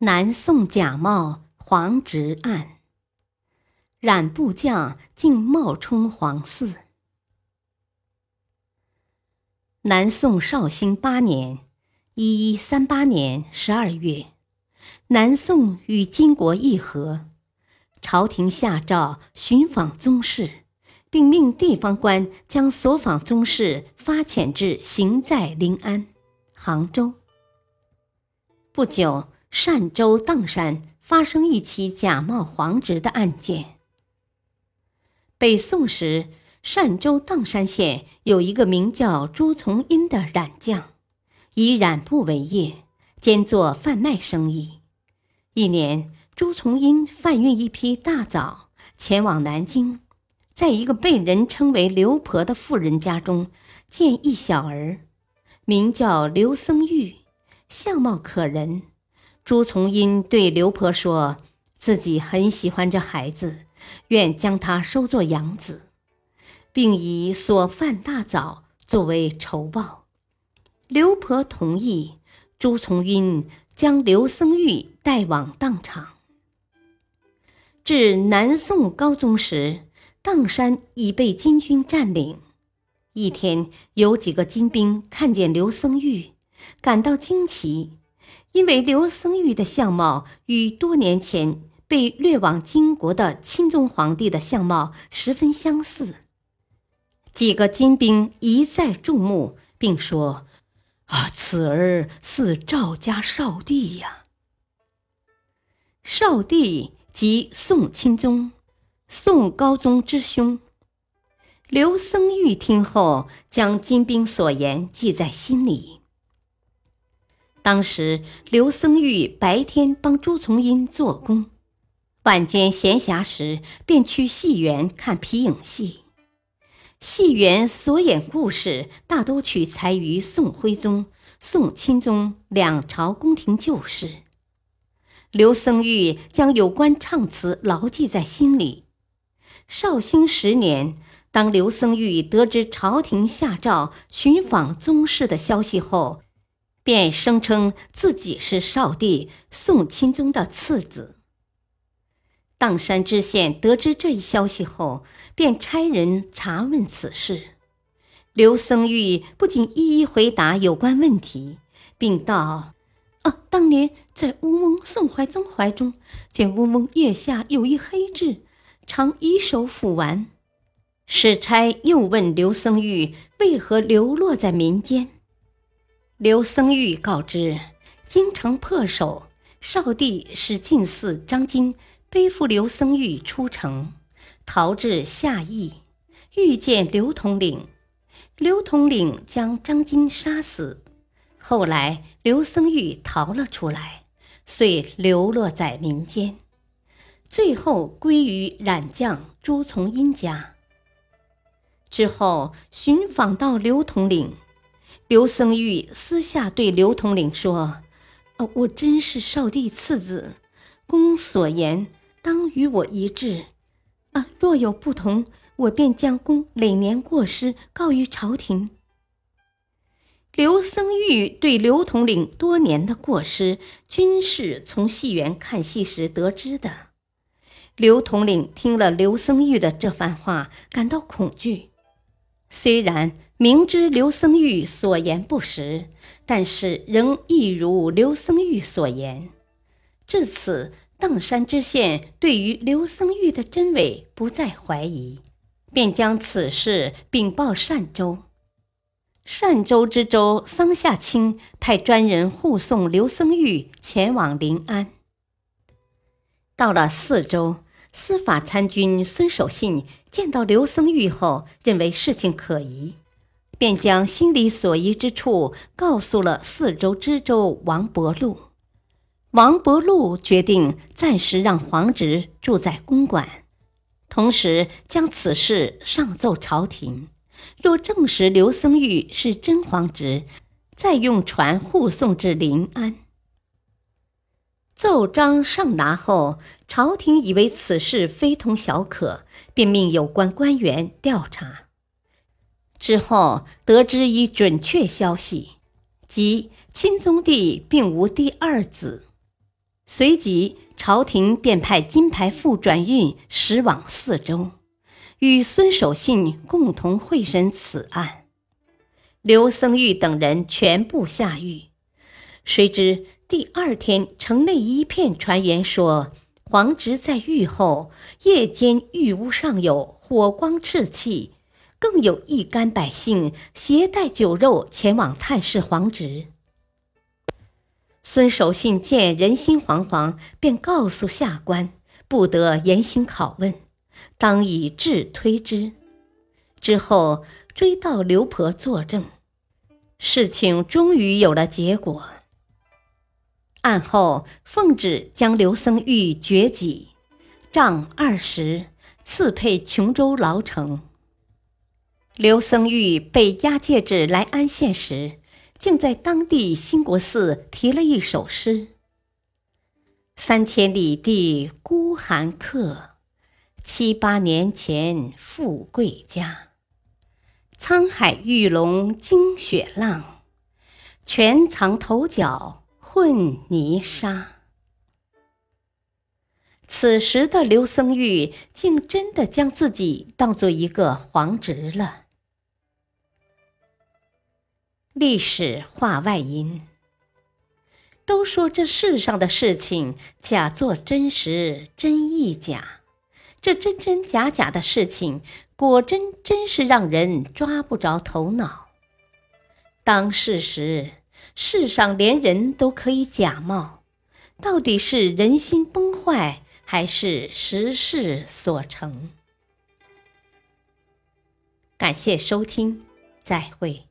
南宋假冒皇侄案，染布匠竟冒充皇嗣。南宋绍兴八年（一一三八年）十二月，南宋与金国议和，朝廷下诏寻访宗室，并命地方官将所访宗室发遣至行在临安、杭州。不久。单州砀山发生一起假冒皇侄的案件。北宋时，单州砀山县有一个名叫朱从英的染匠，以染布为业，兼做贩卖生意。一年，朱从英贩运一批大枣前往南京，在一个被人称为刘婆的妇人家中，见一小儿，名叫刘僧玉，相貌可人。朱从英对刘婆说：“自己很喜欢这孩子，愿将他收作养子，并以所犯大枣作为酬报。”刘婆同意。朱从英将刘僧玉带往当场。至南宋高宗时，砀山已被金军占领。一天，有几个金兵看见刘僧玉，感到惊奇。因为刘僧玉的相貌与多年前被掠往金国的钦宗皇帝的相貌十分相似，几个金兵一再注目，并说：“啊，此儿似赵家少帝呀！”少帝即宋钦宗，宋高宗之兄。刘僧玉听后，将金兵所言记在心里。当时，刘僧玉白天帮朱从英做工，晚间闲暇时便去戏园看皮影戏。戏园所演故事大多取材于宋徽宗、宋钦宗两朝宫廷旧事。刘僧玉将有关唱词牢记在心里。绍兴十年，当刘僧玉得知朝廷下诏寻访宗室的消息后，便声称自己是少帝宋钦宗的次子。砀山知县得知这一消息后，便差人查问此事。刘僧玉不仅一一回答有关问题，并道：“啊，当年在乌翁宋怀宗怀中，见乌翁腋下有一黑痣，常以手抚玩。”使差又问刘僧玉为何流落在民间。刘僧玉告知，京城破守，少帝使进寺张金背负刘僧玉出城，逃至下邑，遇见刘统领，刘统领将张金杀死。后来刘僧玉逃了出来，遂流落在民间，最后归于染匠朱从英家。之后寻访到刘统领。刘僧玉私下对刘统领说：“哦，我真是少帝次子，公所言当与我一致。啊，若有不同，我便将公累年过失告于朝廷。”刘僧玉对刘统领多年的过失，均是从戏园看戏时得知的。刘统领听了刘僧玉的这番话，感到恐惧。虽然明知刘僧玉所言不实，但是仍一如刘僧玉所言。至此，砀山知县对于刘僧玉的真伪不再怀疑，便将此事禀报单州。单州知州桑夏清派专人护送刘僧玉前往临安。到了四州。司法参军孙守信见到刘僧玉后，认为事情可疑，便将心里所疑之处告诉了四州知州王伯禄。王伯禄决定暂时让皇侄住在公馆，同时将此事上奏朝廷。若证实刘僧玉是真皇侄，再用船护送至临安。奏章上达后，朝廷以为此事非同小可，便命有关官员调查。之后得知一准确消息，即钦宗帝并无第二子。随即，朝廷便派金牌副转运驶往四州。与孙守信共同会审此案，刘僧玉等人全部下狱。谁知第二天，城内一片传言说，皇侄在狱后夜间狱屋上有火光赤气，更有一干百姓携带酒肉前往探视皇侄。孙守信见人心惶惶，便告诉下官，不得严刑拷问。当以智推之，之后追到刘婆作证，事情终于有了结果。案后奉旨将刘僧玉绝己，杖二十，赐配琼州牢城。刘僧玉被押解至来安县时，竟在当地兴国寺题了一首诗：“三千里地孤寒客。”七八年前富贵家，沧海玉龙惊雪浪，全藏头角混泥沙。此时的刘僧玉竟真的将自己当做一个皇侄了。历史话外音：都说这世上的事情假作真实，真亦假。这真真假假的事情，果真真是让人抓不着头脑。当事时，世上连人都可以假冒，到底是人心崩坏，还是时势所成？感谢收听，再会。